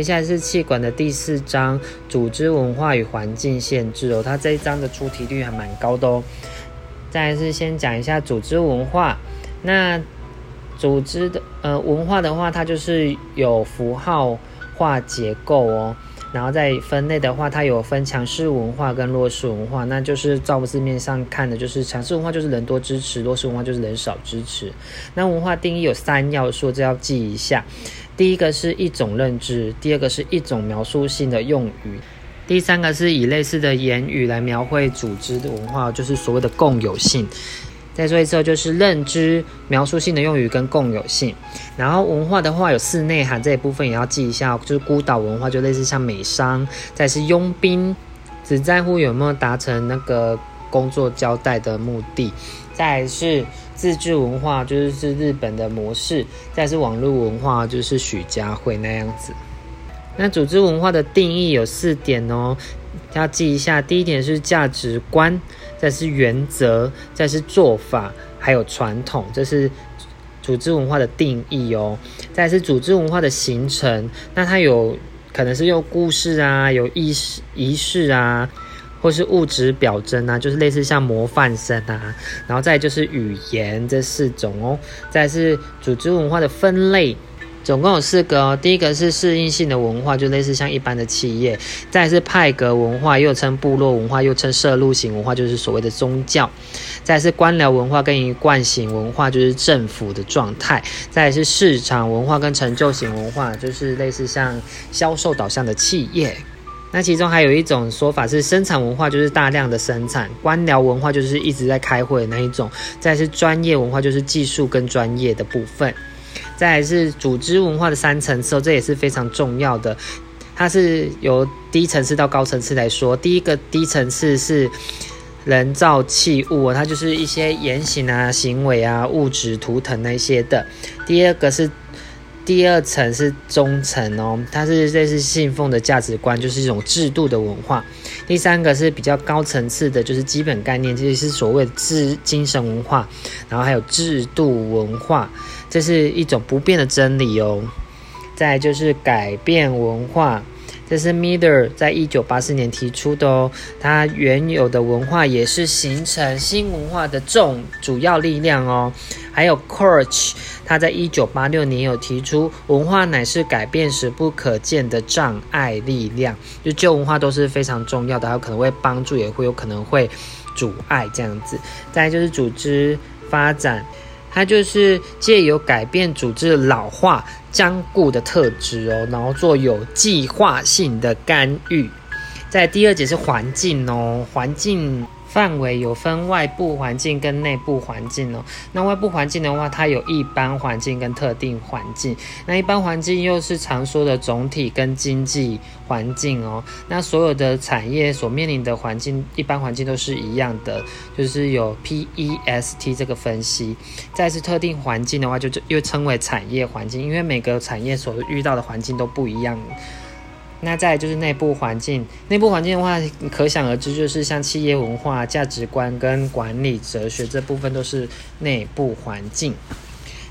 接下来是气管的第四章，组织文化与环境限制哦，它这一章的出题率还蛮高的哦。再来是先讲一下组织文化，那组织的呃文化的话，它就是有符号化结构哦。然后在分类的话，它有分强势文化跟弱势文化，那就是照字面上看的，就是强势文化就是人多支持，弱势文化就是人少支持。那文化定义有三要素，这要记一下。第一个是一种认知，第二个是一种描述性的用语，第三个是以类似的言语来描绘组织的文化，就是所谓的共有性。再说一次，就是认知、描述性的用语跟共有性。然后文化的话有四内涵，这一部分也要记一下，就是孤岛文化就类似像美商，再是佣兵，只在乎有没有达成那个工作交代的目的。再是自治文化，就是是日本的模式。再是网络文化，就是许家慧那样子。那组织文化的定义有四点哦，要记一下。第一点是价值观。再是原则，再是做法，还有传统，这是组织文化的定义哦。再是组织文化的形成，那它有可能是用故事啊，有仪式仪式啊，或是物质表征啊，就是类似像模范生啊。然后再就是语言这四种哦。再是组织文化的分类。总共有四个哦，第一个是适应性的文化，就类似像一般的企业；再是派格文化，又称部落文化，又称社路型文化，就是所谓的宗教；再是官僚文化跟一贯型文化，就是政府的状态；再是市场文化跟成就型文化，就是类似像销售导向的企业。那其中还有一种说法是生产文化，就是大量的生产；官僚文化就是一直在开会那一种；再是专业文化，就是技术跟专业的部分。再是组织文化的三层次，这也是非常重要的。它是由低层次到高层次来说。第一个低层次是人造器物，它就是一些言行啊、行为啊、物质图腾那些的。第二个是第二层是中层哦，它是类似信奉的价值观，就是一种制度的文化。第三个是比较高层次的，就是基本概念，这是所谓的制精神文化，然后还有制度文化。这是一种不变的真理哦。再就是改变文化，这是 Mider 在一九八四年提出的哦。它原有的文化也是形成新文化的重主要力量哦。还有 c o u r a g e 他在一九八六年有提出，文化乃是改变时不可见的障碍力量。就旧文化都是非常重要的，它可能会帮助，也会有可能会阻碍这样子。再就是组织发展。它就是借由改变组织老化、僵固的特质哦，然后做有计划性的干预。在第二节是环境哦，环境。范围有分外部环境跟内部环境哦。那外部环境的话，它有一般环境跟特定环境。那一般环境又是常说的总体跟经济环境哦。那所有的产业所面临的环境，一般环境都是一样的，就是有 PEST 这个分析。再是特定环境的话，就又称为产业环境，因为每个产业所遇到的环境都不一样。那再就是内部环境，内部环境的话，可想而知，就是像企业文化、价值观跟管理哲学这部分都是内部环境。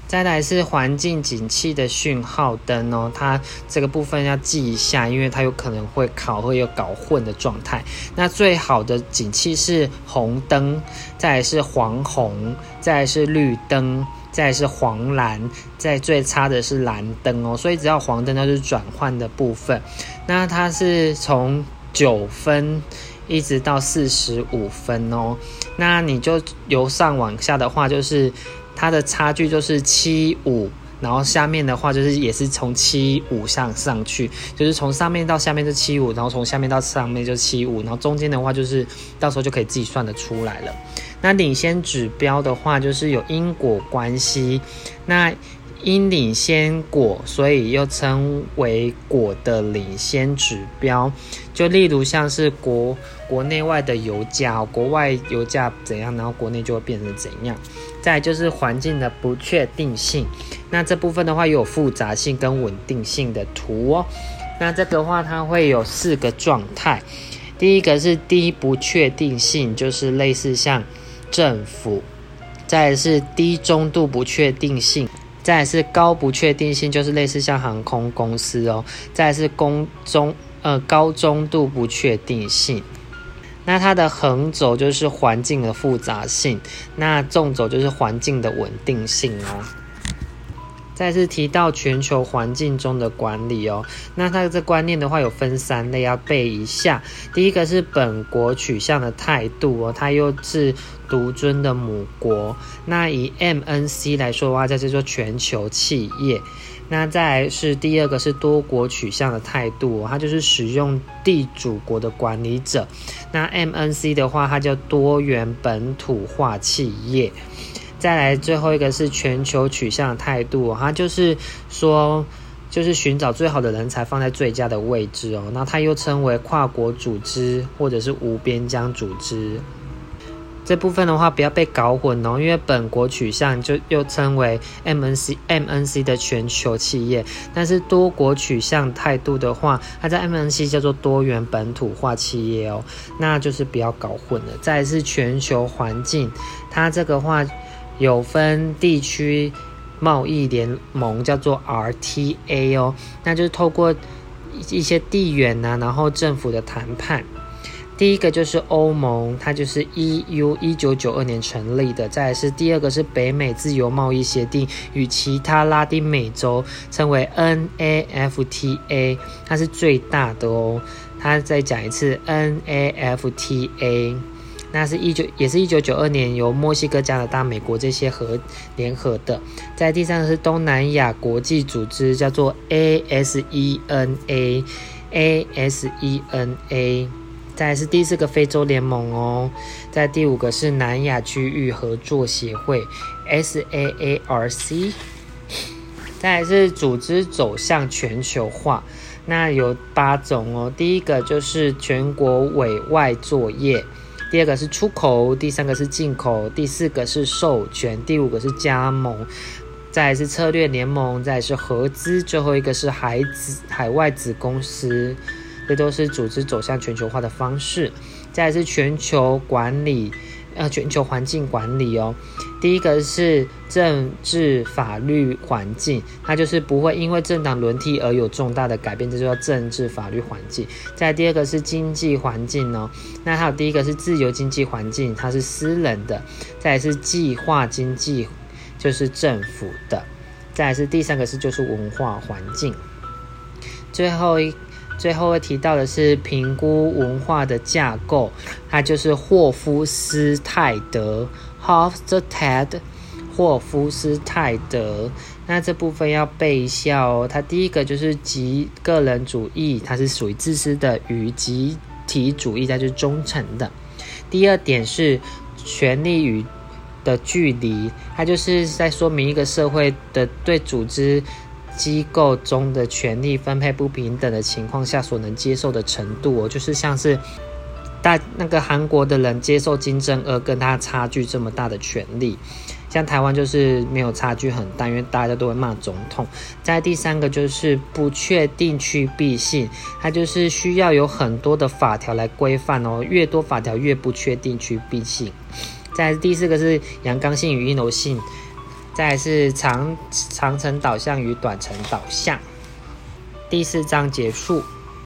再来是环境景气的讯号灯哦，它这个部分要记一下，因为它有可能会考会有搞混的状态。那最好的景气是红灯，再是黄红，再是绿灯。再是黄蓝，再最差的是蓝灯哦，所以只要黄灯，它是转换的部分。那它是从九分一直到四十五分哦，那你就由上往下的话，就是它的差距就是七五，然后下面的话就是也是从七五上上去，就是从上面到下面是七五，然后从下面到上面就七五，然后中间的话就是到时候就可以自己算得出来了。那领先指标的话，就是有因果关系。那因领先果，所以又称为果的领先指标。就例如像是国国内外的油价，国外油价怎样，然后国内就会变成怎样。再就是环境的不确定性。那这部分的话，有复杂性跟稳定性的图哦。那这个话，它会有四个状态。第一个是低不确定性，就是类似像。政府，再是低中度不确定性，再是高不确定性，就是类似像航空公司哦。再是公中呃高中度不确定性。那它的横轴就是环境的复杂性，那纵轴就是环境的稳定性哦。再次提到全球环境中的管理哦，那它这观念的话有分三类，要背一下。第一个是本国取向的态度哦，它又是独尊的母国。那以 MNC 来说的话，这叫做全球企业。那再来是第二个是多国取向的态度，它就是使用地主国的管理者。那 MNC 的话，它叫多元本土化企业。再来最后一个是全球取向的态度，它就是说，就是寻找最好的人才放在最佳的位置哦。那它又称为跨国组织或者是无边疆组织。这部分的话不要被搞混哦，因为本国取向就又称为 MNC MNC 的全球企业，但是多国取向态度的话，它在 MNC 叫做多元本土化企业哦，那就是不要搞混了。再是全球环境，它这个话。有分地区贸易联盟，叫做 RTA 哦，那就是透过一些地缘呐，然后政府的谈判。第一个就是欧盟，它就是 EU，一九九二年成立的。再是第二个是北美自由贸易协定，与其他拉丁美洲称为 NAFTA，它是最大的哦。它再讲一次 NAFTA。那是一九，也是一九九二年由墨西哥、加拿大、美国这些合联合的。在第三个是东南亚国际组织，叫做 ASENA，ASENA。再是第四个非洲联盟哦。在第五个是南亚区域合作协会，SAARC。再是组织走向全球化，那有八种哦。第一个就是全国委外作业。第二个是出口，第三个是进口，第四个是授权，第五个是加盟，再是策略联盟，再是合资，最后一个是海子海外子公司，这都是组织走向全球化的方式。再是全球管理。呃，全球环境管理哦，第一个是政治法律环境，它就是不会因为政党轮替而有重大的改变，这就叫政治法律环境。再第二个是经济环境哦，那还有第一个是自由经济环境，它是私人的；再是计划经济，就是政府的；再是第三个是就是文化环境，最后一。最后会提到的是评估文化的架构，它就是霍夫斯泰德 （Hofstede）。霍夫斯泰德，那这部分要背一下哦。它第一个就是集个人主义，它是属于自私的；与集体主义，它就是忠诚的。第二点是权力与的距离，它就是在说明一个社会的对组织。机构中的权力分配不平等的情况下所能接受的程度哦，就是像是大那个韩国的人接受金正恩跟他差距这么大的权利，像台湾就是没有差距很大，因为大家都会骂总统。在第三个就是不确定趋避性，它就是需要有很多的法条来规范哦，越多法条越不确定趋避性。在第四个是阳刚性与阴柔性。再是长长程导向与短程导向，第四章结束。